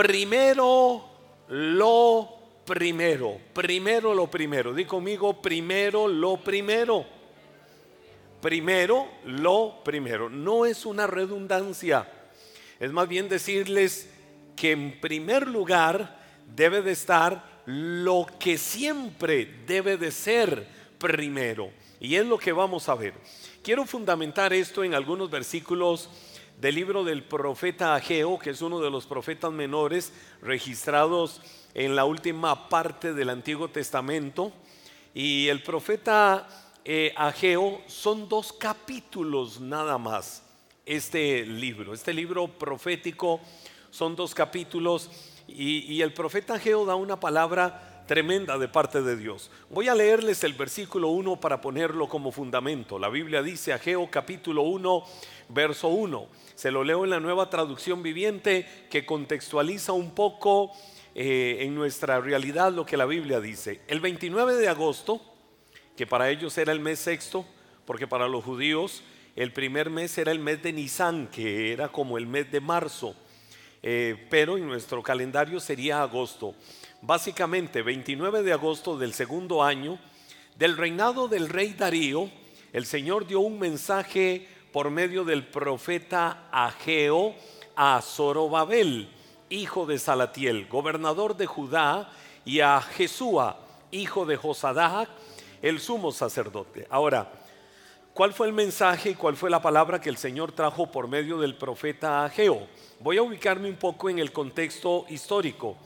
primero lo primero, primero lo primero. Di conmigo, primero lo primero. Primero lo primero. No es una redundancia. Es más bien decirles que en primer lugar debe de estar lo que siempre debe de ser primero. Y es lo que vamos a ver. Quiero fundamentar esto en algunos versículos del libro del profeta Ageo, que es uno de los profetas menores registrados en la última parte del Antiguo Testamento. Y el profeta eh, Ageo son dos capítulos nada más. Este libro, este libro profético son dos capítulos y, y el profeta Ageo da una palabra tremenda de parte de Dios. Voy a leerles el versículo 1 para ponerlo como fundamento. La Biblia dice Ageo capítulo 1, verso 1. Se lo leo en la nueva traducción viviente que contextualiza un poco eh, en nuestra realidad lo que la Biblia dice. El 29 de agosto, que para ellos era el mes sexto, porque para los judíos el primer mes era el mes de Nisan, que era como el mes de marzo, eh, pero en nuestro calendario sería agosto básicamente 29 de agosto del segundo año del reinado del rey Darío, el Señor dio un mensaje por medio del profeta Ageo a Zorobabel, hijo de Salatiel, gobernador de Judá, y a Jesúa, hijo de Josadac, el sumo sacerdote. Ahora, ¿cuál fue el mensaje y cuál fue la palabra que el Señor trajo por medio del profeta Ageo? Voy a ubicarme un poco en el contexto histórico.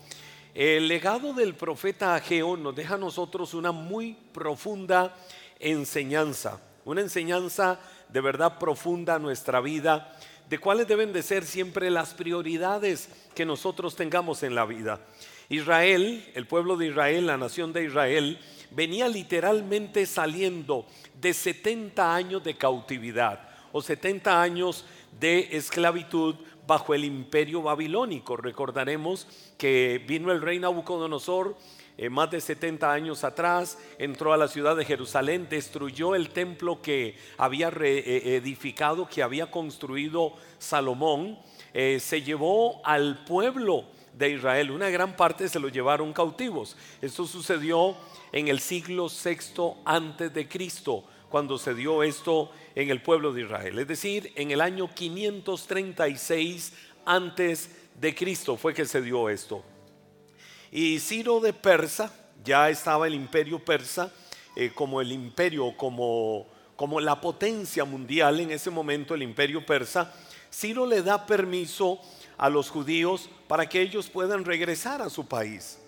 El legado del profeta Ageo nos deja a nosotros una muy profunda enseñanza, una enseñanza de verdad profunda nuestra vida, de cuáles deben de ser siempre las prioridades que nosotros tengamos en la vida. Israel, el pueblo de Israel, la nación de Israel, venía literalmente saliendo de 70 años de cautividad o 70 años de esclavitud bajo el imperio babilónico. Recordaremos que vino el rey Nabucodonosor eh, más de 70 años atrás, entró a la ciudad de Jerusalén, destruyó el templo que había eh, edificado, que había construido Salomón, eh, se llevó al pueblo de Israel, una gran parte se lo llevaron cautivos. Esto sucedió en el siglo VI antes de Cristo cuando se dio esto en el pueblo de Israel. Es decir, en el año 536 antes de Cristo fue que se dio esto. Y Ciro de Persa, ya estaba el imperio persa eh, como el imperio, como, como la potencia mundial en ese momento, el imperio persa. Ciro le da permiso a los judíos para que ellos puedan regresar a su país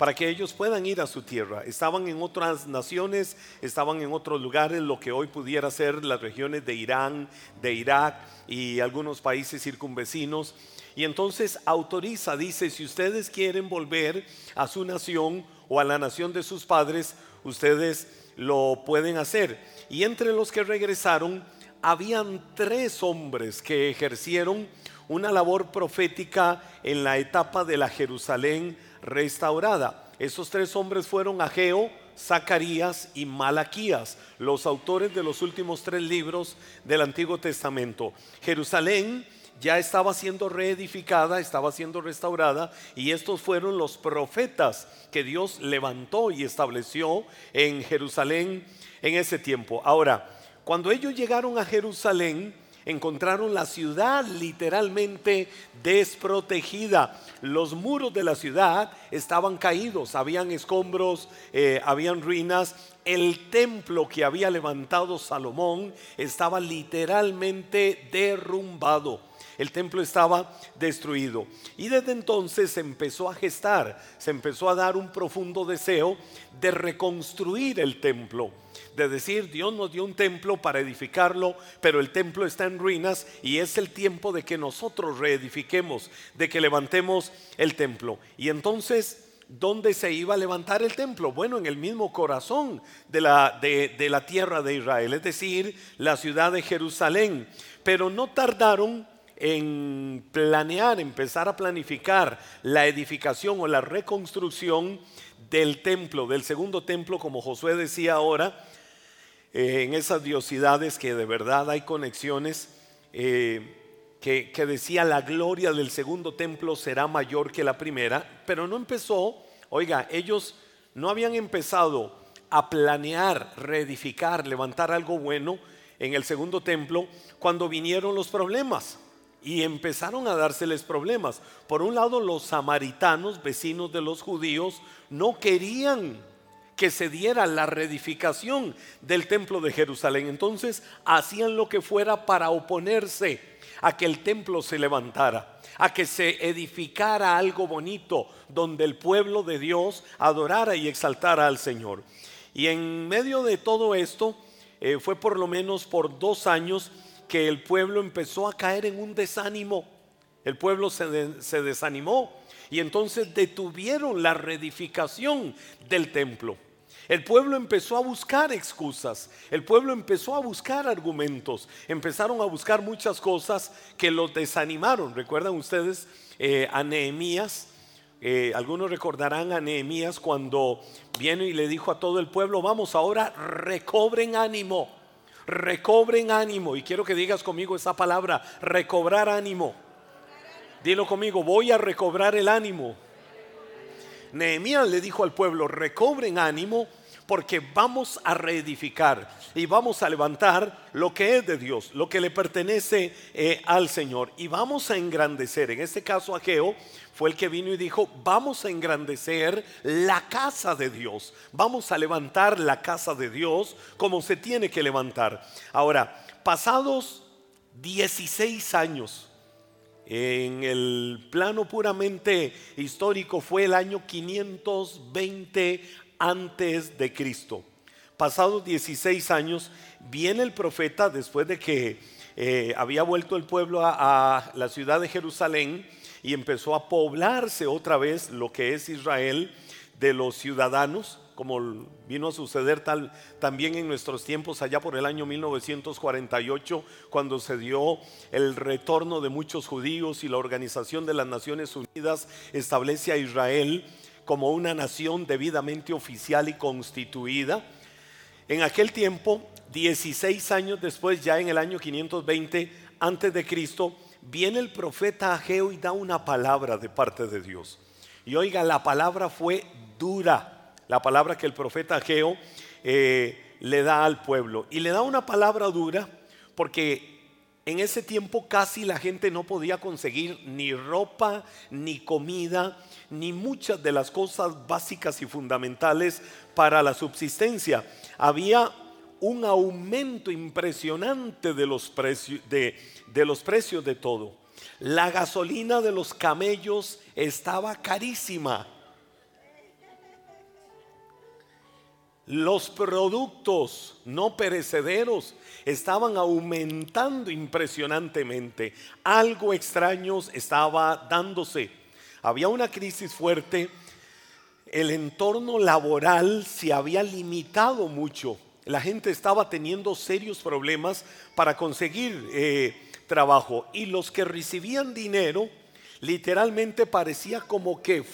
para que ellos puedan ir a su tierra. Estaban en otras naciones, estaban en otros lugares, lo que hoy pudiera ser las regiones de Irán, de Irak y algunos países circunvecinos. Y entonces autoriza, dice, si ustedes quieren volver a su nación o a la nación de sus padres, ustedes lo pueden hacer. Y entre los que regresaron, habían tres hombres que ejercieron una labor profética en la etapa de la Jerusalén restaurada. Esos tres hombres fueron Ageo, Zacarías y Malaquías, los autores de los últimos tres libros del Antiguo Testamento. Jerusalén ya estaba siendo reedificada, estaba siendo restaurada y estos fueron los profetas que Dios levantó y estableció en Jerusalén en ese tiempo. Ahora, cuando ellos llegaron a Jerusalén, encontraron la ciudad literalmente desprotegida. Los muros de la ciudad estaban caídos, habían escombros, eh, habían ruinas. El templo que había levantado Salomón estaba literalmente derrumbado. El templo estaba destruido. Y desde entonces se empezó a gestar, se empezó a dar un profundo deseo de reconstruir el templo de decir, Dios nos dio un templo para edificarlo, pero el templo está en ruinas y es el tiempo de que nosotros reedifiquemos, de que levantemos el templo. Y entonces, ¿dónde se iba a levantar el templo? Bueno, en el mismo corazón de la, de, de la tierra de Israel, es decir, la ciudad de Jerusalén. Pero no tardaron en planear, empezar a planificar la edificación o la reconstrucción del templo, del segundo templo, como Josué decía ahora, eh, en esas diosidades que de verdad hay conexiones. Eh, que, que decía la gloria del segundo templo será mayor que la primera, pero no empezó, oiga, ellos no habían empezado a planear, reedificar, levantar algo bueno en el segundo templo cuando vinieron los problemas. Y empezaron a dárseles problemas. Por un lado, los samaritanos, vecinos de los judíos, no querían que se diera la reedificación del templo de Jerusalén. Entonces hacían lo que fuera para oponerse a que el templo se levantara, a que se edificara algo bonito donde el pueblo de Dios adorara y exaltara al Señor. Y en medio de todo esto, eh, fue por lo menos por dos años que el pueblo empezó a caer en un desánimo. El pueblo se, se desanimó y entonces detuvieron la reedificación del templo. El pueblo empezó a buscar excusas, el pueblo empezó a buscar argumentos, empezaron a buscar muchas cosas que los desanimaron. ¿Recuerdan ustedes eh, a Nehemías? Eh, algunos recordarán a Nehemías cuando viene y le dijo a todo el pueblo, vamos ahora, recobren ánimo, recobren ánimo. Y quiero que digas conmigo esa palabra, recobrar ánimo. Dilo conmigo, voy a recobrar el ánimo. Nehemías le dijo al pueblo, recobren ánimo porque vamos a reedificar y vamos a levantar lo que es de Dios, lo que le pertenece eh, al Señor y vamos a engrandecer. En este caso, Ageo fue el que vino y dijo, vamos a engrandecer la casa de Dios, vamos a levantar la casa de Dios como se tiene que levantar. Ahora, pasados 16 años, en el plano puramente histórico fue el año 520 antes de Cristo. Pasados 16 años, viene el profeta después de que eh, había vuelto el pueblo a, la ciudad de Jerusalén y empezó a poblarse otra vez lo que es Israel de los ciudadanos, como vino a suceder tal, también en nuestros tiempos, allá por el año 1948, cuando se dio el retorno de muchos judíos y la Organización de las Naciones Unidas establece a Israel como una nación debidamente oficial y constituida. En aquel tiempo, 16 años después, ya en el año 520 antes de Cristo, viene el profeta Ageo y da una palabra de parte de Dios. Y oiga, la palabra fue dura, la palabra que el profeta Ageo eh, le da al pueblo. Y le da una palabra dura porque en ese tiempo casi la gente no podía conseguir ni ropa, ni comida, ni muchas de las cosas básicas y fundamentales para la subsistencia. Había un aumento impresionante de los precios de, los precios de todo. La gasolina de los camellos estaba carísima. Los productos no perecederos estaban aumentando impresionantemente. Algo extraño estaba dándose. Había una crisis fuerte, el entorno laboral se había limitado mucho, la gente estaba teniendo serios problemas para conseguir eh, trabajo y los que recibían dinero literalmente parecía como que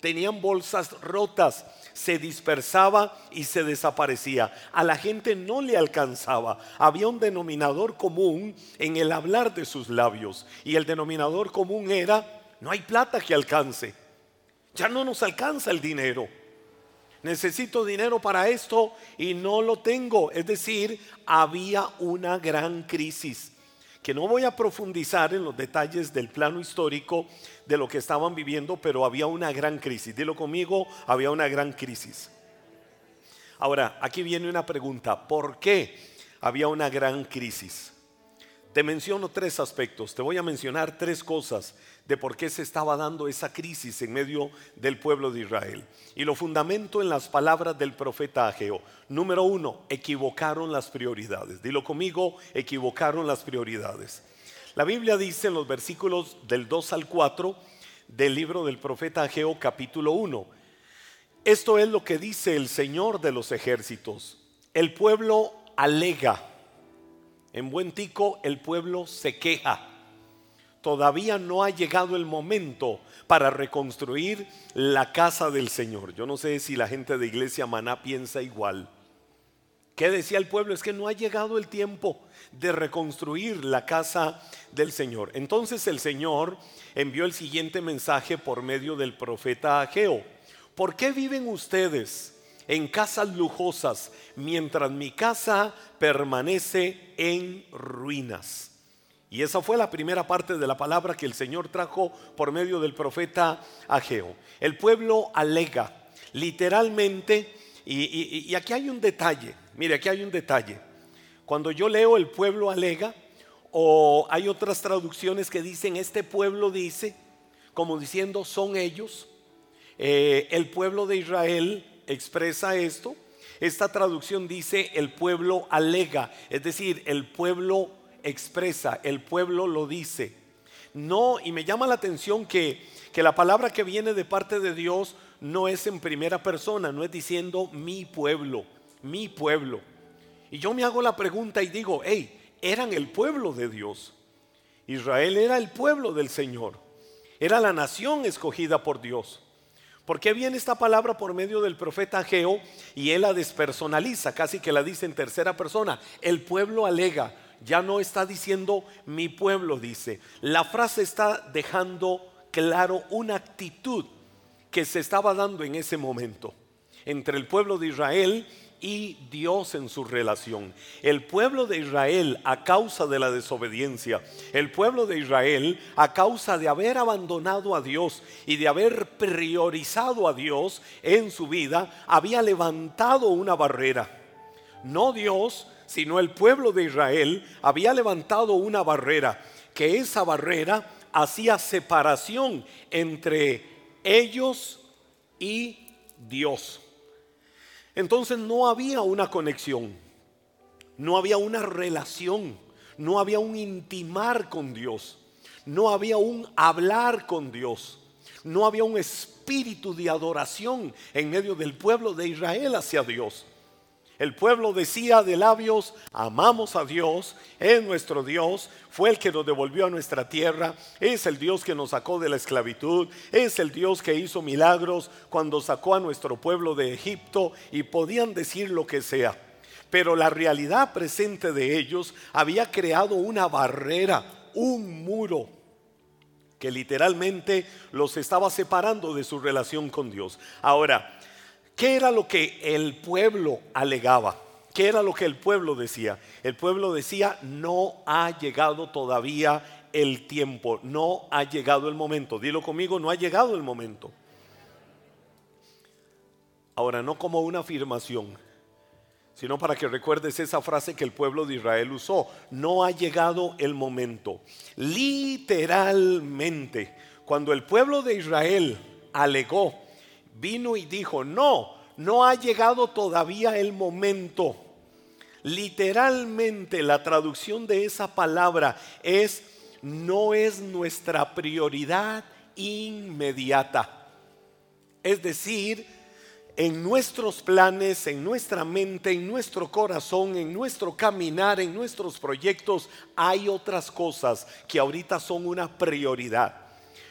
tenían bolsas rotas, se dispersaba y se desaparecía. A la gente no le alcanzaba. Había un denominador común en el hablar de sus labios y el denominador común era no hay plata que alcance. Ya no nos alcanza el dinero. Necesito dinero para esto y no lo tengo. Es decir, había una gran crisis que no voy a profundizar en los detalles del plano histórico de lo que estaban viviendo, pero había una gran crisis. Dilo conmigo, había una gran crisis. Ahora, aquí viene una pregunta. ¿Por qué había una gran crisis? Te menciono tres aspectos, te voy a mencionar tres cosas de por qué se estaba dando esa crisis en medio del pueblo de Israel. Y lo fundamento en las palabras del profeta Ageo. Número uno, equivocaron las prioridades. Dilo conmigo, equivocaron las prioridades. La Biblia dice en los versículos del 2 al 4 del libro del profeta Ageo capítulo 1. Esto es lo que dice el Señor de los ejércitos. El pueblo alega en buen tico el pueblo se queja. Todavía no ha llegado el momento para reconstruir la casa del Señor. Yo no sé si la gente de Iglesia Maná piensa igual. ¿Qué decía el pueblo? Es que no ha llegado el tiempo de reconstruir la casa del Señor. Entonces el Señor envió el siguiente mensaje por medio del profeta Ageo. ¿Por qué viven ustedes en casas lujosas mientras mi casa permanece en ruinas? Y esa fue la primera parte de la palabra que el Señor trajo por medio del profeta Ageo. El pueblo alega, literalmente, y, aquí hay un detalle, mire, aquí hay un detalle. Cuando yo leo el pueblo alega, o hay otras traducciones que dicen, este pueblo dice, como diciendo, son ellos, eh, el pueblo de Israel expresa esto. Esta traducción dice, el pueblo alega, es decir, el pueblo expresa, el pueblo lo dice. No, y me llama la atención que, que la palabra que viene de parte de Dios no es en primera persona, no es diciendo mi pueblo, mi pueblo. Y yo me hago la pregunta y digo, hey, eran el pueblo de Dios. Israel era el pueblo del Señor. Era la nación escogida por Dios. ¿Por qué viene esta palabra por medio del profeta Geo y él la despersonaliza, casi que la dice en tercera persona? El pueblo alega, ya no está diciendo mi pueblo, dice. La frase está dejando claro una actitud que se estaba dando en ese momento entre el pueblo de Israel y Dios en su relación. El pueblo de Israel a causa de la desobediencia, el pueblo de Israel a causa de haber abandonado a Dios y de haber priorizado a Dios en su vida, había levantado una barrera. No Dios, sino el pueblo de Israel había levantado una barrera, que esa barrera hacía separación entre ellos y Dios. Entonces no había una conexión, no había una relación, no había un intimar con Dios, no había un hablar con Dios, no había un espíritu de adoración en medio del pueblo de Israel hacia Dios. El pueblo decía de labios, amamos a Dios, es nuestro Dios, fue el que nos devolvió a nuestra tierra, es el Dios que nos sacó de la esclavitud, es el Dios que hizo milagros cuando sacó a nuestro pueblo de Egipto y podían decir lo que sea. Pero la realidad presente de ellos había creado una barrera, un muro que literalmente los estaba separando de su relación con Dios. Ahora, ¿Qué era lo que el pueblo alegaba? ¿Qué era lo que el pueblo decía? El pueblo decía, no ha llegado todavía el tiempo, no ha llegado el momento. Dilo conmigo, no ha llegado el momento. Ahora, no como una afirmación, sino para que recuerdes esa frase que el pueblo de Israel usó, no ha llegado el momento. Literalmente, cuando el pueblo de Israel alegó, vino y dijo, no, no ha llegado todavía el momento. Literalmente la traducción de esa palabra es, no es nuestra prioridad inmediata. Es decir, en nuestros planes, en nuestra mente, en nuestro corazón, en nuestro caminar, en nuestros proyectos, hay otras cosas que ahorita son una prioridad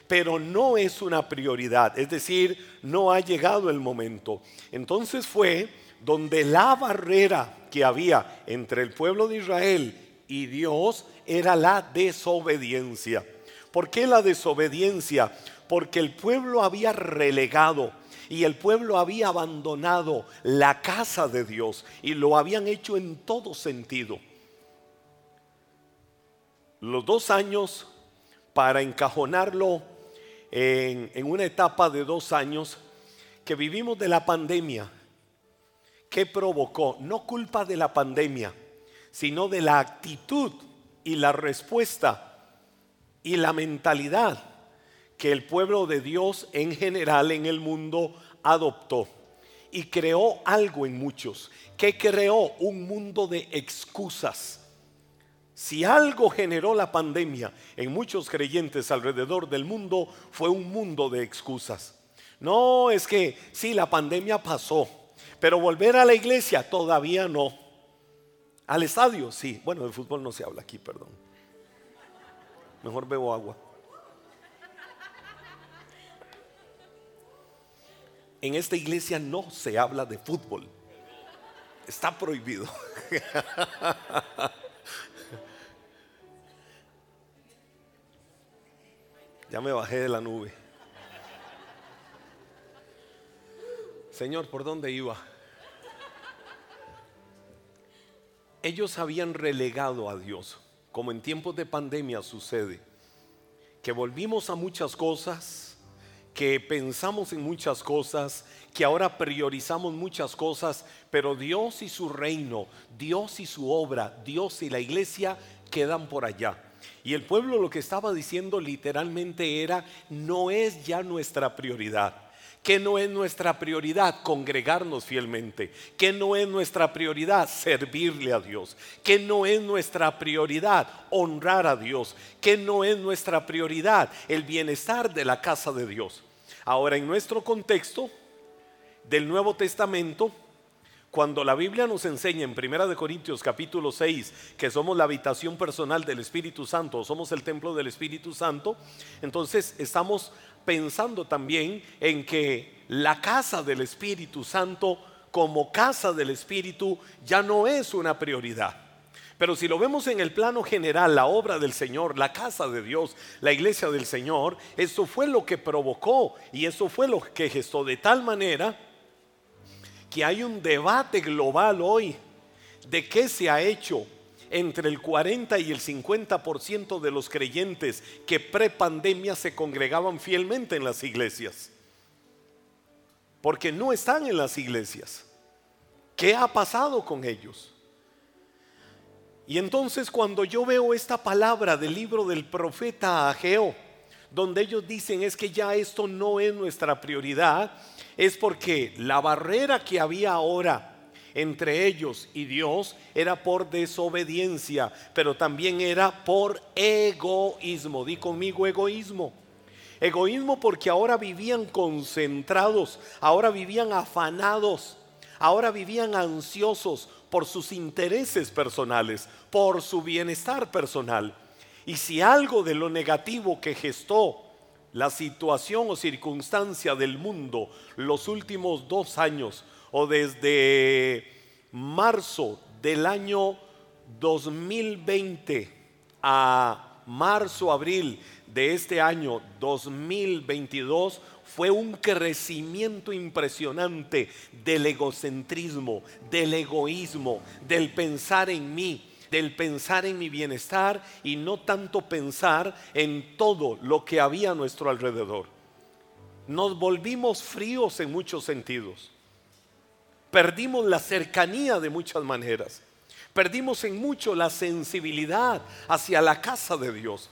pero no es una prioridad, es decir, no ha llegado el momento. Entonces fue donde la barrera que había entre el pueblo de Israel y Dios era la desobediencia. ¿Por qué la desobediencia? Porque el pueblo había relegado y el pueblo había abandonado la casa de Dios y lo habían hecho en todo sentido. Los dos años para encajonarlo en, una etapa de dos años que vivimos de la pandemia. ¿Qué provocó? No culpa de la pandemia, sino de la actitud y la respuesta y la mentalidad que el pueblo de Dios en general en el mundo adoptó. Y creó algo en muchos, que creó un mundo de excusas si algo generó la pandemia en muchos creyentes alrededor del mundo fue un mundo de excusas. No, es que sí, la pandemia pasó, pero volver a la iglesia todavía no. Al estadio, sí. Bueno, de fútbol no se habla aquí, perdón. Mejor bebo agua. En esta iglesia no se habla de fútbol. está prohibido. ya me bajé de la nube. Señor, ¿por dónde iba? Ellos habían relegado a Dios, como en tiempos de pandemia sucede, que volvimos a muchas cosas que pensamos en muchas cosas, que ahora priorizamos muchas cosas, pero Dios y su reino, Dios y su obra, Dios y la iglesia quedan por allá. Y el pueblo lo que estaba diciendo literalmente era, no es ya nuestra prioridad. Que no es nuestra prioridad congregarnos fielmente, que no es nuestra prioridad servirle a Dios, que no es nuestra prioridad honrar a Dios, que no es nuestra prioridad el bienestar de la casa de Dios. Ahora, en nuestro contexto del Nuevo Testamento, cuando la Biblia nos enseña en 1 Corintios capítulo 6 que somos la habitación personal del Espíritu Santo, somos el templo del Espíritu Santo, entonces estamos pensando también en que la casa del Espíritu Santo como casa del Espíritu ya no es una prioridad. Pero si lo vemos en el plano general, la obra del Señor, la casa de Dios, la iglesia del Señor, eso fue lo que provocó y eso fue lo que gestó de tal manera que hay un debate global hoy de qué se ha hecho entre el 40 y el 50% de los creyentes que pre-pandemia se congregaban fielmente en las iglesias. Porque no están en las iglesias. ¿Qué ha pasado con ellos? Y entonces cuando yo veo esta palabra del libro del profeta Ageo, donde ellos dicen es que ya esto no es nuestra prioridad, es porque la barrera que había ahora entre ellos y Dios era por desobediencia, pero también era por egoísmo. Di conmigo egoísmo. Egoísmo porque ahora vivían concentrados, ahora vivían afanados, ahora vivían ansiosos por sus intereses personales, por su bienestar personal. Y si algo de lo negativo que gestó la situación o circunstancia del mundo los últimos dos años o desde marzo del año 2020 a marzo, abril de este año 2022 fue un crecimiento impresionante del egocentrismo, del egoísmo, del pensar en mí, del pensar en mi bienestar y no tanto pensar en todo lo que había a nuestro alrededor. Nos volvimos fríos en muchos sentidos perdimos la cercanía de muchas maneras. Perdimos en mucho la sensibilidad hacia la casa de Dios.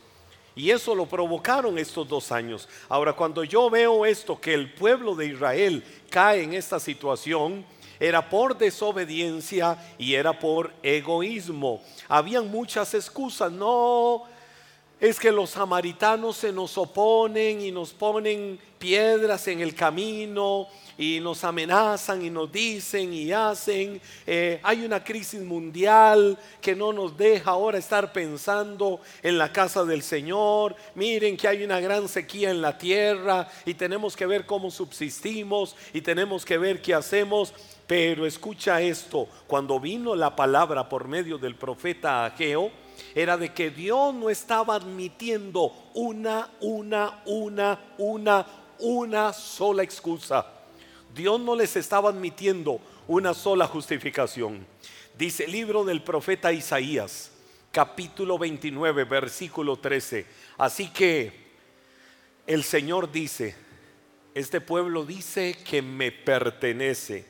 Y eso lo provocaron estos dos años. Ahora, cuando yo veo esto, que el pueblo de Israel cae en esta situación, era por desobediencia y era por egoísmo. Habían muchas excusas. No, es que los samaritanos se nos oponen y nos ponen piedras en el camino y nos amenazan y nos dicen y hacen. Eh, hay una crisis mundial que no nos deja ahora estar pensando en la casa del Señor. Miren que hay una gran sequía en la tierra y tenemos que ver cómo subsistimos y tenemos que ver qué hacemos. Pero escucha esto, cuando vino la palabra por medio del profeta Ageo, era de que Dios no estaba admitiendo una, una, una, una, una sola excusa. Dios no les estaba admitiendo una sola justificación. Dice el libro del profeta Isaías, capítulo 29, versículo 13. Así que el Señor dice, este pueblo dice que me pertenece,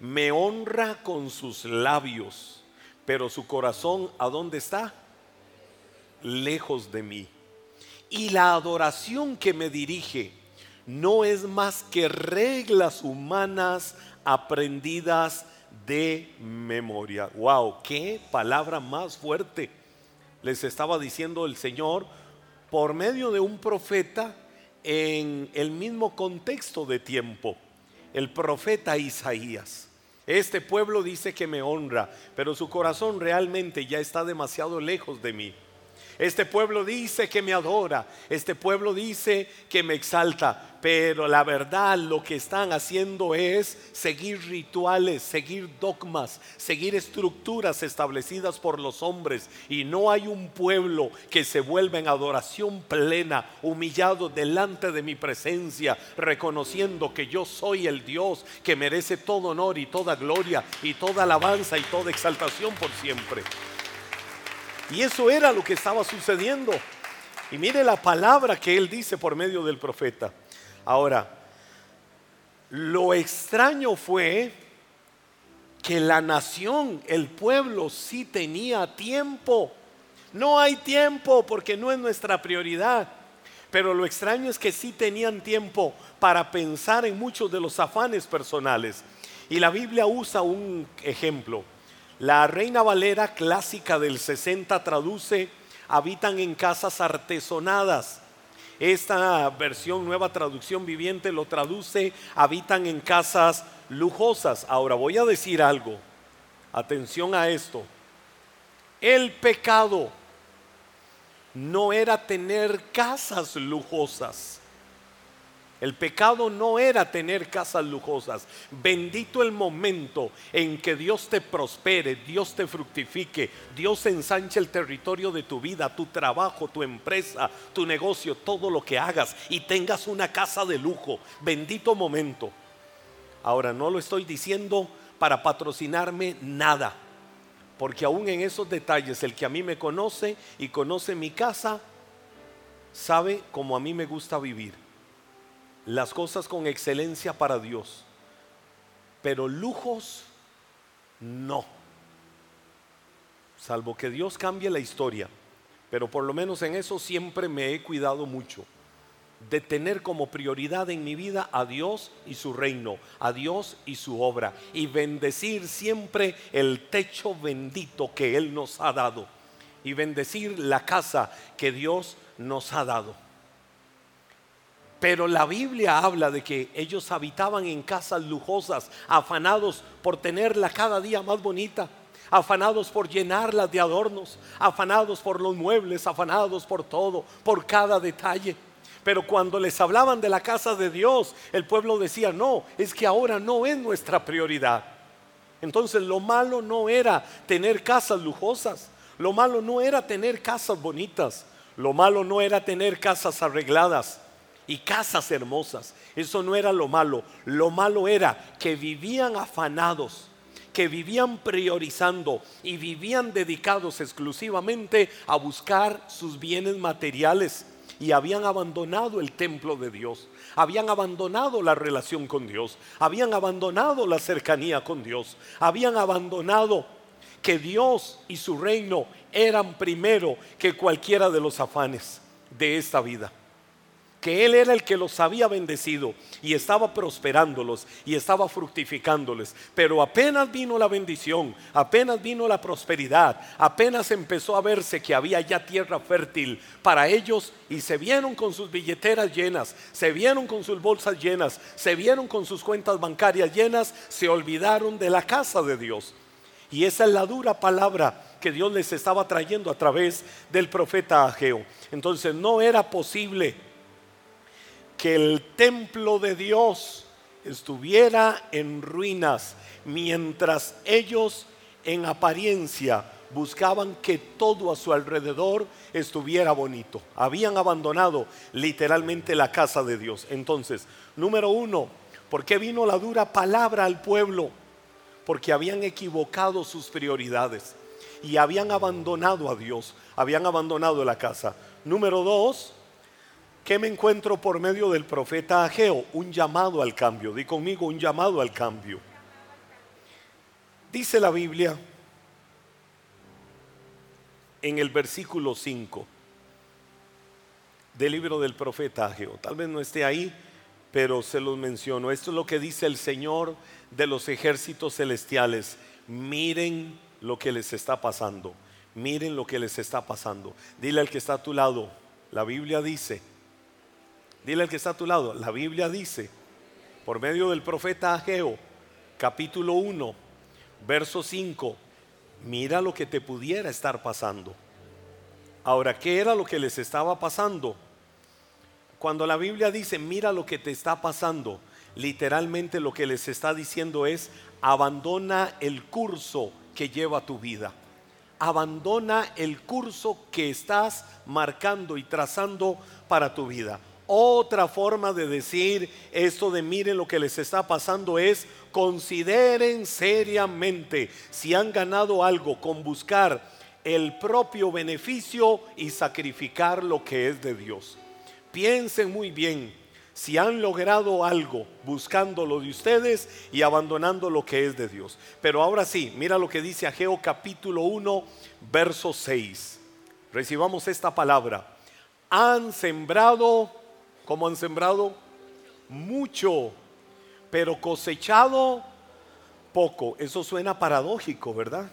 me honra con sus labios, pero su corazón, ¿a dónde está? Lejos de mí. Y la adoración que me dirige, no es más que reglas humanas aprendidas de memoria. Wow, qué palabra más fuerte. Les estaba diciendo el Señor por medio de un profeta en el mismo contexto de tiempo, el profeta Isaías. Este pueblo dice que me honra, pero su corazón realmente ya está demasiado lejos de mí. Este pueblo dice que me adora, este pueblo dice que me exalta, pero la verdad lo que están haciendo es seguir rituales, seguir dogmas, seguir estructuras establecidas por los hombres. Y no hay un pueblo que se vuelva en adoración plena, humillado delante de mi presencia, reconociendo que yo soy el Dios que merece todo honor y toda gloria y toda alabanza y toda exaltación por siempre. Y eso era lo que estaba sucediendo. Y mire la palabra que él dice por medio del profeta. Ahora, lo extraño fue que la nación, el pueblo, sí tenía tiempo. No hay tiempo porque no es nuestra prioridad. Pero lo extraño es que sí tenían tiempo para pensar en muchos de los afanes personales. Y la Biblia usa un ejemplo. La Reina Valera clásica del 60 traduce, habitan en casas artesonadas. Esta versión, nueva traducción viviente, lo traduce, habitan en casas lujosas. Ahora voy a decir algo. Atención a esto. El pecado no era tener casas lujosas. El pecado no era tener casas lujosas. Bendito el momento en que Dios te prospere, Dios te fructifique, Dios ensanche el territorio de tu vida, tu trabajo, tu empresa, tu negocio, todo lo que hagas y tengas una casa de lujo. Bendito momento. Ahora, no lo estoy diciendo para patrocinarme nada, porque aún en esos detalles, el que a mí me conoce y conoce mi casa, sabe cómo a mí me gusta vivir las cosas con excelencia para Dios, pero lujos no. Salvo que Dios cambie la historia, pero por lo menos en eso siempre me he cuidado mucho de tener como prioridad en mi vida a Dios y su reino, a Dios y su obra, y bendecir siempre el techo bendito que Él nos ha dado, y bendecir la casa que Dios nos ha dado. Pero la Biblia habla de que ellos habitaban en casas lujosas, afanados por tenerla cada día más bonita, afanados por llenarlas de adornos, afanados por los muebles, afanados por todo, por cada detalle. Pero cuando les hablaban de la casa de Dios, el pueblo decía, no, es que ahora no es nuestra prioridad. Entonces lo malo no era tener casas lujosas, lo malo no era tener casas bonitas, lo malo no era tener casas arregladas y casas hermosas. Eso no era lo malo. Lo malo era que vivían afanados, que vivían priorizando y vivían dedicados exclusivamente a buscar sus bienes materiales y habían abandonado el templo de Dios, habían abandonado la relación con Dios, habían abandonado la cercanía con Dios, habían abandonado que Dios y su reino eran primero que cualquiera de los afanes de esta vida que Él era el que los había bendecido y estaba prosperándolos y estaba fructificándoles. Pero apenas vino la bendición, apenas vino la prosperidad, apenas empezó a verse que había ya tierra fértil para ellos y se vieron con sus billeteras llenas, se vieron con sus bolsas llenas, se vieron con sus cuentas bancarias llenas, se olvidaron de la casa de Dios. Y esa es la dura palabra que Dios les estaba trayendo a través del profeta Ageo. Entonces no era posible que el templo de Dios estuviera en ruinas, mientras ellos en apariencia buscaban que todo a su alrededor estuviera bonito. Habían abandonado literalmente la casa de Dios. Entonces, número uno, ¿por qué vino la dura palabra al pueblo? Porque habían equivocado sus prioridades y habían abandonado a Dios, habían abandonado la casa. Número dos, ¿Qué me encuentro por medio del profeta Ageo? Un llamado al cambio. Di conmigo un llamado al cambio. Dice la Biblia en el versículo 5 del libro del profeta Ageo. Tal vez no esté ahí, pero se los menciono. Esto es lo que dice el Señor de los ejércitos celestiales. Miren lo que les está pasando. Miren lo que les está pasando. Dile al que está a tu lado. La Biblia dice Dile al que está a tu lado, la Biblia dice, por medio del profeta Ageo, capítulo 1, verso 5, mira lo que te pudiera estar pasando. Ahora, ¿qué era lo que les estaba pasando? Cuando la Biblia dice, mira lo que te está pasando, literalmente lo que les está diciendo es, abandona el curso que lleva tu vida. Abandona el curso que estás marcando y trazando para tu vida. Otra forma de decir esto de miren lo que les está pasando es consideren seriamente si han ganado algo con buscar el propio beneficio y sacrificar lo que es de Dios. Piensen muy bien si han logrado algo buscando lo de ustedes y abandonando lo que es de Dios. Pero ahora sí, mira lo que dice Ageo capítulo 1, verso 6. Recibamos esta palabra. Han sembrado, ¿cómo han sembrado? Mucho, pero cosechado poco. Eso suena paradójico, ¿verdad?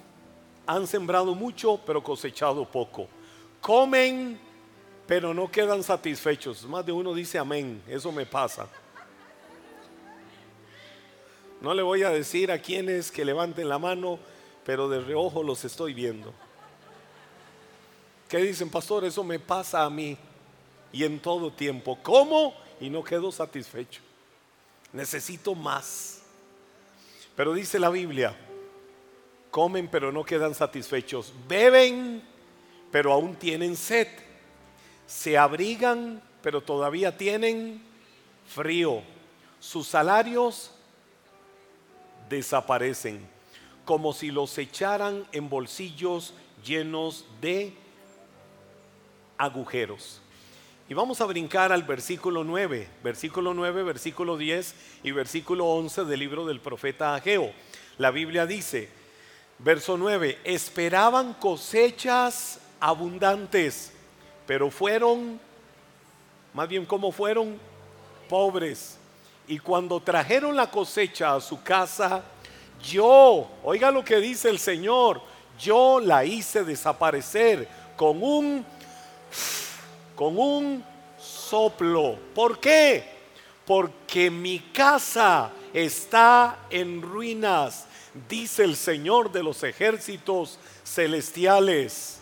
Han sembrado mucho, pero cosechado poco. Comen pero no quedan satisfechos. Más de uno dice amén, eso me pasa. No le voy a decir a quienes que levanten la mano, pero de reojo los estoy viendo. ¿Qué dicen, pastor? Eso me pasa a mí y en todo tiempo. ¿Cómo? Y no quedo satisfecho. Necesito más. Pero dice la Biblia, comen pero no quedan satisfechos. Beben pero aún tienen sed se abrigan, pero todavía tienen frío. Sus salarios desaparecen, como si los echaran en bolsillos llenos de agujeros. Y vamos a brincar al versículo 9, versículo 9, versículo 10 y versículo 11 del libro del profeta Ageo. La Biblia dice, verso 9, esperaban cosechas abundantes pero fueron, más bien como fueron, pobres. Y cuando trajeron la cosecha a su casa, yo, oiga lo que dice el Señor, yo la hice desaparecer con un, con un soplo. ¿Por qué? Porque mi casa está en ruinas, dice el Señor de los ejércitos celestiales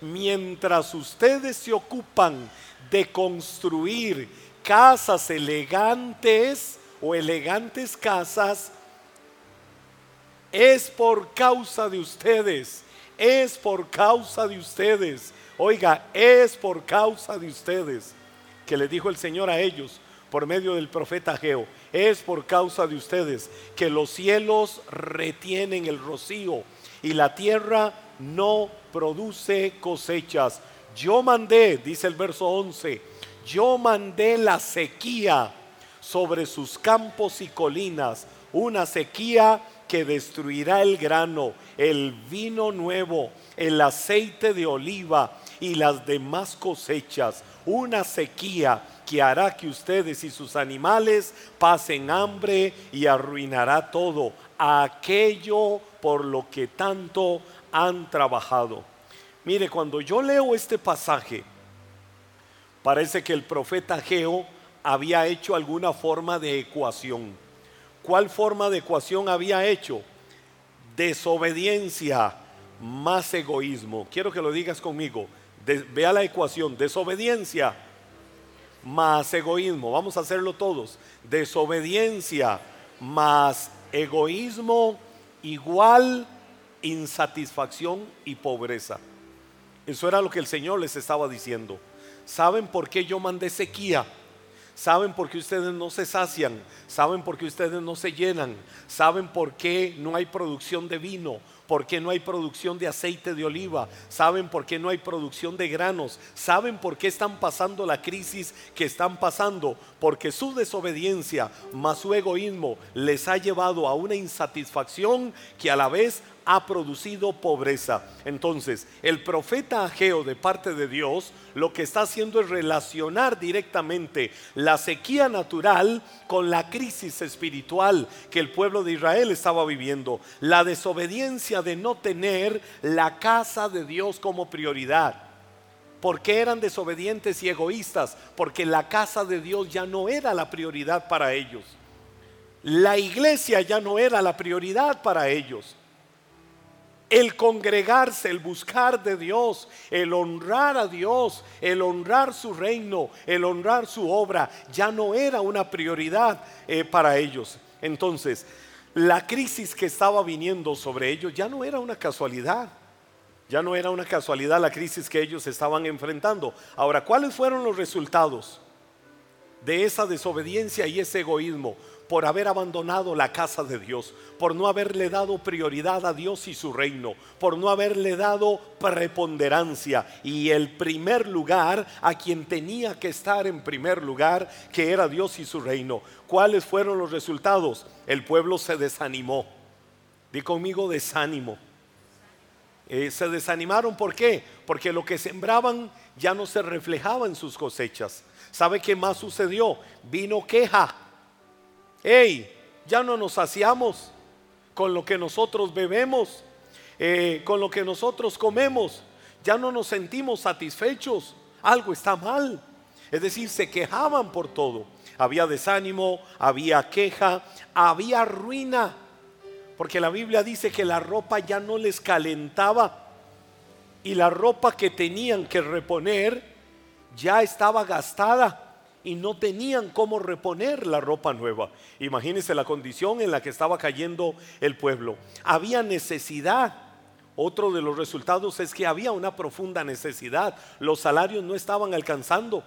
mientras ustedes se ocupan de construir casas elegantes o elegantes casas, es por causa de ustedes, es por causa de ustedes. Oiga, es por causa de ustedes que le dijo el Señor a ellos por medio del profeta Geo. Es por causa de ustedes que los cielos retienen el rocío y la tierra no produce cosechas. Yo mandé, dice el verso 11, yo mandé la sequía sobre sus campos y colinas, una sequía que destruirá el grano, el vino nuevo, el aceite de oliva y las demás cosechas, una sequía que hará que ustedes y sus animales pasen hambre y arruinará todo aquello por lo que tanto han trabajado. Mire, cuando yo leo este pasaje, parece que el profeta Geo había hecho alguna forma de ecuación. ¿Cuál forma de ecuación había hecho? Desobediencia más egoísmo. Quiero que lo digas conmigo. Vea la ecuación. Desobediencia más egoísmo. Vamos a hacerlo todos. Desobediencia más egoísmo igual insatisfacción y pobreza. Eso era lo que el Señor les estaba diciendo. ¿Saben por qué yo mandé sequía? ¿Saben por qué ustedes no se sacian? ¿Saben por qué ustedes no se llenan? ¿Saben por qué no hay producción de vino? ¿Por qué no hay producción de aceite de oliva? ¿Saben por qué no hay producción de granos? ¿Saben por qué están pasando la crisis que están pasando? Porque su desobediencia más su egoísmo les ha llevado a una insatisfacción que a la vez ha producido pobreza. Entonces, el profeta Ageo de parte de Dios lo que está haciendo es relacionar directamente la sequía natural con la crisis espiritual que el pueblo de Israel estaba viviendo, la desobediencia de no tener la casa de Dios como prioridad. ¿Por qué eran desobedientes y egoístas? Porque la casa de Dios ya no era la prioridad para ellos. La iglesia ya no era la prioridad para ellos. El congregarse, el buscar de Dios, el honrar a Dios, el honrar su reino, el honrar su obra, ya no era una prioridad eh, para ellos. Entonces, la crisis que estaba viniendo sobre ellos ya no era una casualidad. Ya no era una casualidad la crisis que ellos estaban enfrentando. Ahora, ¿cuáles fueron los resultados de esa desobediencia y ese egoísmo? Por haber abandonado la casa de Dios, por no haberle dado prioridad a Dios y su reino, por no haberle dado preponderancia y el primer lugar a quien tenía que estar en primer lugar, que era Dios y su reino. ¿Cuáles fueron los resultados? El pueblo se desanimó. Di conmigo desánimo. Eh, se desanimaron, ¿por qué? Porque lo que sembraban ya no se reflejaba en sus cosechas. ¿Sabe qué más sucedió? Vino queja hey, ya no nos saciamos con lo que nosotros bebemos, eh, con lo que nosotros comemos, ya no nos sentimos satisfechos, algo está mal. Es decir, se quejaban por todo. Había desánimo, había queja, había ruina. Porque la Biblia dice que la ropa ya no les calentaba y la ropa que tenían que reponer ya estaba gastada y no tenían cómo reponer la ropa nueva. Imagínense la condición en la que estaba cayendo el pueblo. Había necesidad. Otro de los resultados es que había una profunda necesidad. Los salarios no estaban alcanzando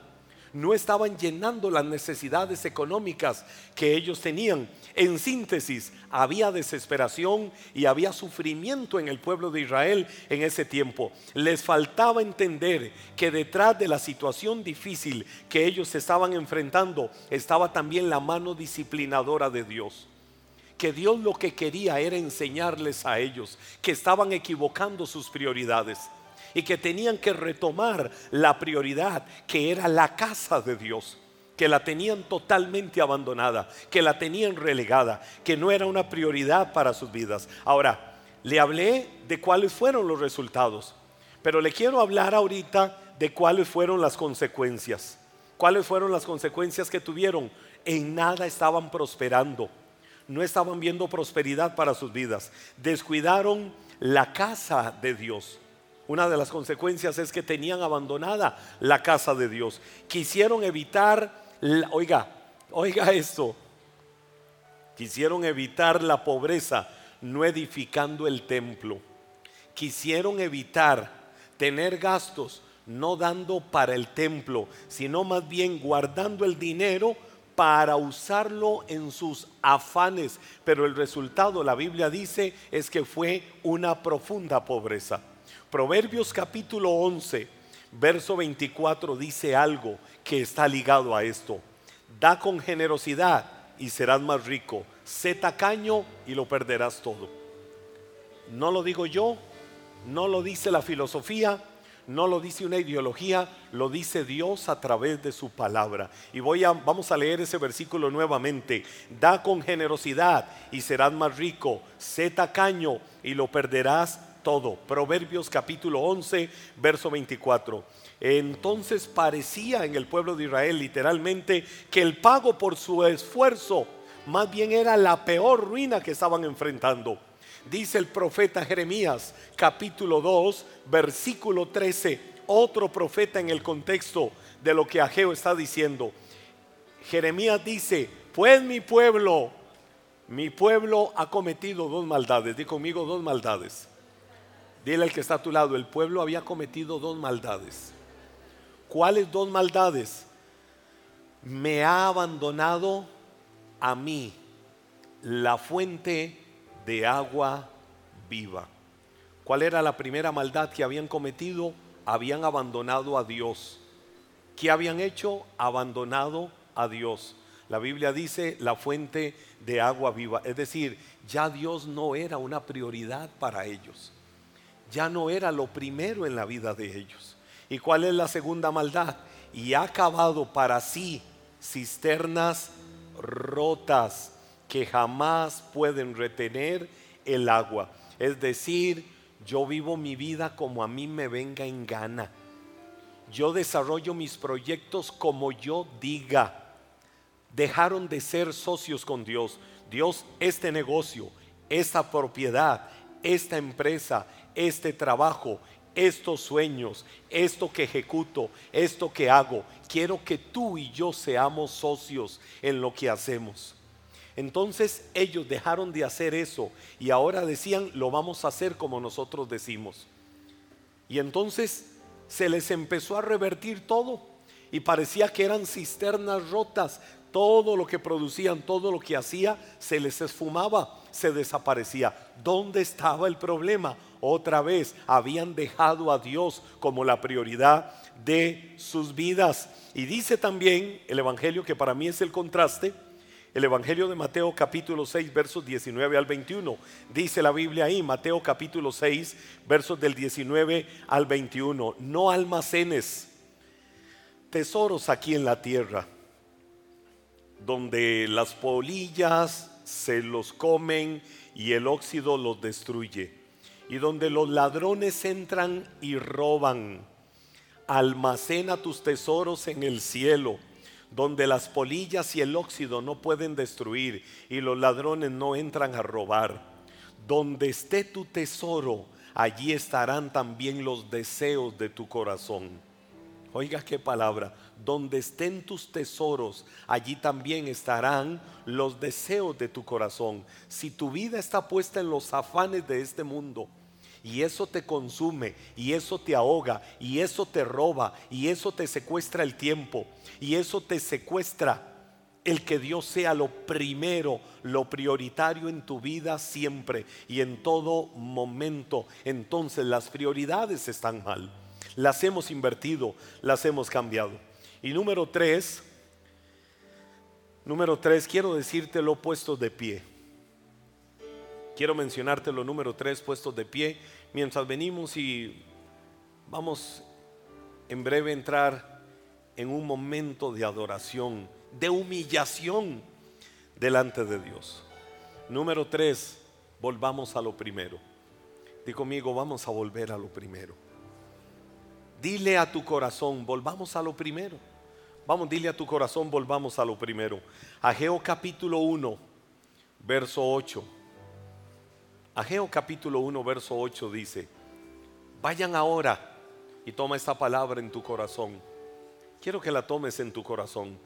no estaban llenando las necesidades económicas que ellos tenían. En síntesis, había desesperación y había sufrimiento en el pueblo de Israel en ese tiempo. Les faltaba entender que detrás de la situación difícil que ellos estaban enfrentando estaba también la mano disciplinadora de Dios que Dios lo que quería era enseñarles a ellos que estaban equivocando sus prioridades y que tenían que retomar la prioridad que era la casa de Dios que la tenían totalmente abandonada, que la tenían relegada, que no era una prioridad para sus vidas. Ahora, le hablé de cuáles fueron los resultados, pero le quiero hablar ahorita de cuáles fueron las consecuencias. ¿Cuáles fueron las consecuencias que tuvieron? En nada estaban prosperando, no estaban viendo prosperidad para sus vidas. Descuidaron la casa de Dios. Una de las consecuencias es que tenían abandonada la casa de Dios. Quisieron evitar, oiga, oiga esto, quisieron evitar la pobreza no edificando el templo. Quisieron evitar tener gastos no dando para el templo, sino más bien guardando el dinero para usarlo en sus afanes. Pero el resultado, la Biblia dice, es que fue una profunda pobreza. Proverbios capítulo 11, verso 24 dice algo que está ligado a esto. Da con generosidad y serás más rico. Sé tacaño y lo perderás todo. No lo digo yo, no lo dice la filosofía, no lo dice una ideología, lo dice Dios a través de su palabra. Y voy a vamos a leer ese versículo nuevamente. Da con generosidad y serás más rico. Sé tacaño y lo perderás todo. Proverbios capítulo 11, verso 24. Entonces parecía en el pueblo de Israel literalmente que el pago por su esfuerzo más bien era la peor ruina que estaban enfrentando. Dice el profeta Jeremías capítulo 2, versículo 13, otro profeta en el contexto de lo que Ageo está diciendo. Jeremías dice, pues mi pueblo, mi pueblo ha cometido dos maldades. Di conmigo dos maldades. Dile al que está a tu lado, el pueblo había cometido dos maldades. ¿Cuáles dos maldades? Me ha abandonado a mí la fuente de agua viva. ¿Cuál era la primera maldad que habían cometido? Habían abandonado a Dios. ¿Qué habían hecho? Abandonado a Dios. La Biblia dice la fuente de agua viva. Es decir, ya Dios no era una prioridad para ellos ya no era lo primero en la vida de ellos. ¿Y cuál es la segunda maldad? Y ha acabado para sí cisternas rotas que jamás pueden retener el agua. Es decir, yo vivo mi vida como a mí me venga en gana. Yo desarrollo mis proyectos como yo diga. Dejaron de ser socios con Dios. Dios, este negocio, esta propiedad, esta empresa, este trabajo, estos sueños, esto que ejecuto, esto que hago. Quiero que tú y yo seamos socios en lo que hacemos. Entonces ellos dejaron de hacer eso y ahora decían, lo vamos a hacer como nosotros decimos. Y entonces se les empezó a revertir todo y parecía que eran cisternas rotas. Todo lo que producían, todo lo que hacía, se les esfumaba, se desaparecía. ¿Dónde estaba el problema? Otra vez habían dejado a Dios como la prioridad de sus vidas. Y dice también el Evangelio, que para mí es el contraste, el Evangelio de Mateo capítulo 6 versos 19 al 21. Dice la Biblia ahí, Mateo capítulo 6 versos del 19 al 21. No almacenes tesoros aquí en la tierra, donde las polillas se los comen y el óxido los destruye, y donde los ladrones entran y roban. Almacena tus tesoros en el cielo, donde las polillas y el óxido no pueden destruir y los ladrones no entran a robar. Donde esté tu tesoro, allí estarán también los deseos de tu corazón. Oiga qué palabra. Donde estén tus tesoros, allí también estarán los deseos de tu corazón. Si tu vida está puesta en los afanes de este mundo, y eso te consume, y eso te ahoga, y eso te roba, y eso te secuestra el tiempo, y eso te secuestra el que Dios sea lo primero, lo prioritario en tu vida siempre y en todo momento. Entonces las prioridades están mal las hemos invertido, las hemos cambiado. Y número tres, número tres, quiero decirte lo puesto de pie. Quiero mencionarte lo número tres, puestos de pie, mientras venimos y vamos en breve a entrar en un momento de adoración, de humillación delante de Dios. Número tres, volvamos a lo primero. Di conmigo, vamos a volver a lo primero. Dile a tu corazón, volvamos a lo primero. Vamos, dile a tu corazón, volvamos a lo primero. Ageo capítulo 1, verso 8. Ageo capítulo 1, verso 8 dice, vayan ahora y toma esta palabra en tu corazón. Quiero que la tomes en tu corazón.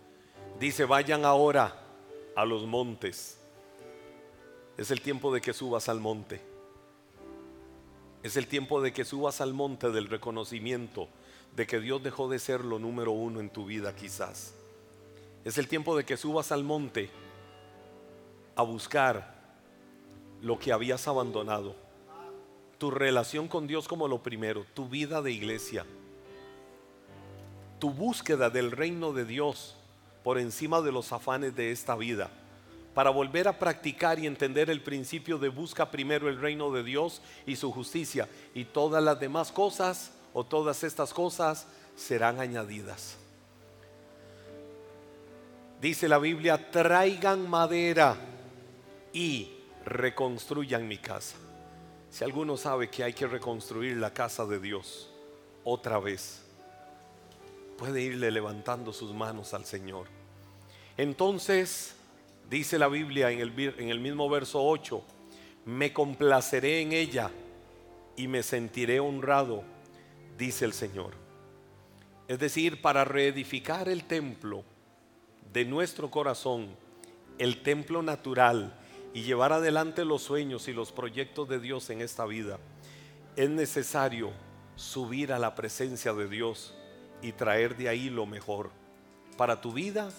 Dice, vayan ahora a los montes. Es el tiempo de que subas al monte es el tiempo de que subas al monte del reconocimiento de que Dios dejó de ser lo número uno en tu vida quizás. Es el tiempo de que subas al monte a buscar lo que habías abandonado. Tu relación con Dios como lo primero, tu vida de iglesia, tu búsqueda del reino de Dios por encima de los afanes de esta vida para volver a practicar y entender el principio de busca primero el reino de Dios y su justicia y todas las demás cosas o todas estas cosas serán añadidas. Dice la Biblia, traigan madera y reconstruyan mi casa. Si alguno sabe que hay que reconstruir la casa de Dios otra vez, puede irle levantando sus manos al Señor. Entonces, Dice la Biblia en el, mismo verso 8, me complaceré en ella y me sentiré honrado, dice el Señor. Es decir, para reedificar el templo de nuestro corazón, el templo natural, y llevar adelante los sueños y los proyectos de Dios en esta vida, es necesario subir a la presencia de Dios y traer de ahí lo mejor para tu vida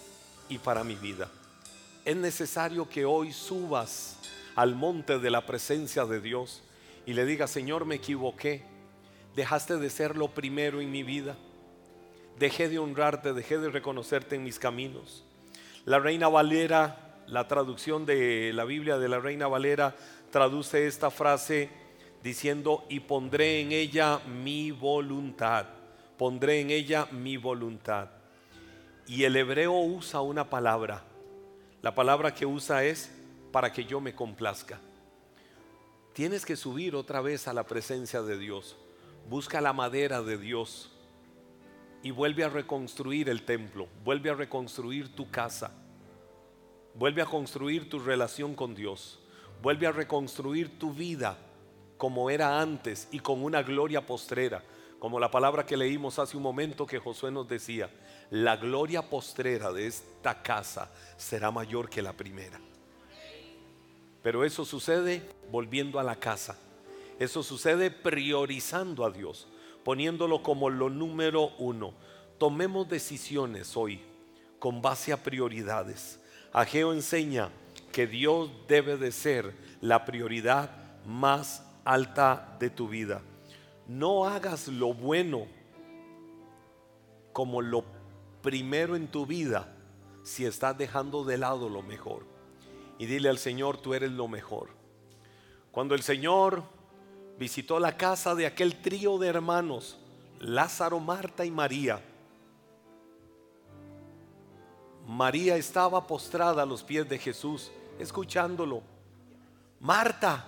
y para mi vida es necesario que hoy subas al monte de la presencia de Dios y le digas, Señor, me equivoqué. Dejaste de ser lo primero en mi vida. Dejé de honrarte, dejé de reconocerte en mis caminos. La Reina Valera, la traducción de la Biblia de la Reina Valera, traduce esta frase diciendo, y pondré en ella mi voluntad. Pondré en ella mi voluntad. Y el hebreo usa una palabra la palabra que usa es para que yo me complazca. Tienes que subir otra vez a la presencia de Dios. Busca la madera de Dios y vuelve a reconstruir el templo, vuelve a reconstruir tu casa, vuelve a construir tu relación con Dios, vuelve a reconstruir tu vida como era antes y con una gloria postrera, como la palabra que leímos hace un momento que Josué nos decía, la gloria postrera de esta casa será mayor que la primera. Pero eso sucede volviendo a la casa. Eso sucede priorizando a Dios, poniéndolo como lo número uno. Tomemos decisiones hoy con base a prioridades. Ageo enseña que Dios debe de ser la prioridad más alta de tu vida. No hagas lo bueno como lo primero en tu vida si estás dejando de lado lo mejor. Y dile al Señor, tú eres lo mejor. Cuando el Señor visitó la casa de aquel trío de hermanos, Lázaro, Marta y María, María estaba postrada a los pies de Jesús, escuchándolo. Marta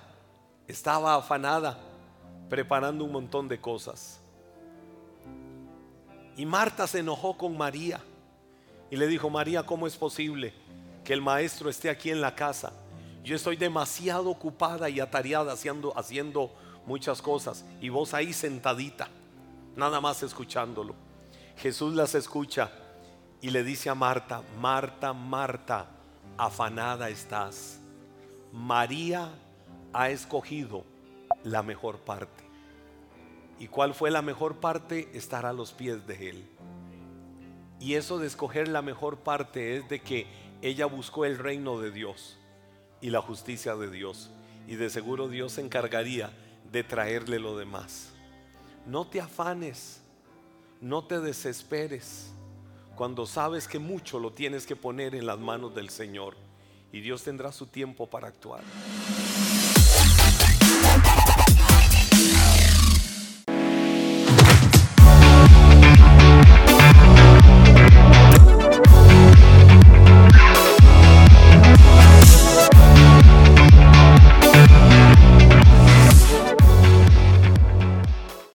estaba afanada, preparando un montón de cosas. Y Marta se enojó con María y le dijo, María, ¿cómo es posible que el maestro esté aquí en la casa? Yo estoy demasiado ocupada y atareada haciendo, haciendo muchas cosas y vos ahí sentadita, nada más escuchándolo. Jesús las escucha y le dice a Marta, Marta, Marta, afanada estás. María ha escogido la mejor parte. ¿Y cuál fue la mejor parte? Estar a los pies de Él. Y eso de escoger la mejor parte es de que ella buscó el reino de Dios y la justicia de Dios. Y de seguro Dios se encargaría de traerle lo demás. No te afanes, no te desesperes cuando sabes que mucho lo tienes que poner en las manos del Señor y Dios tendrá su tiempo para actuar.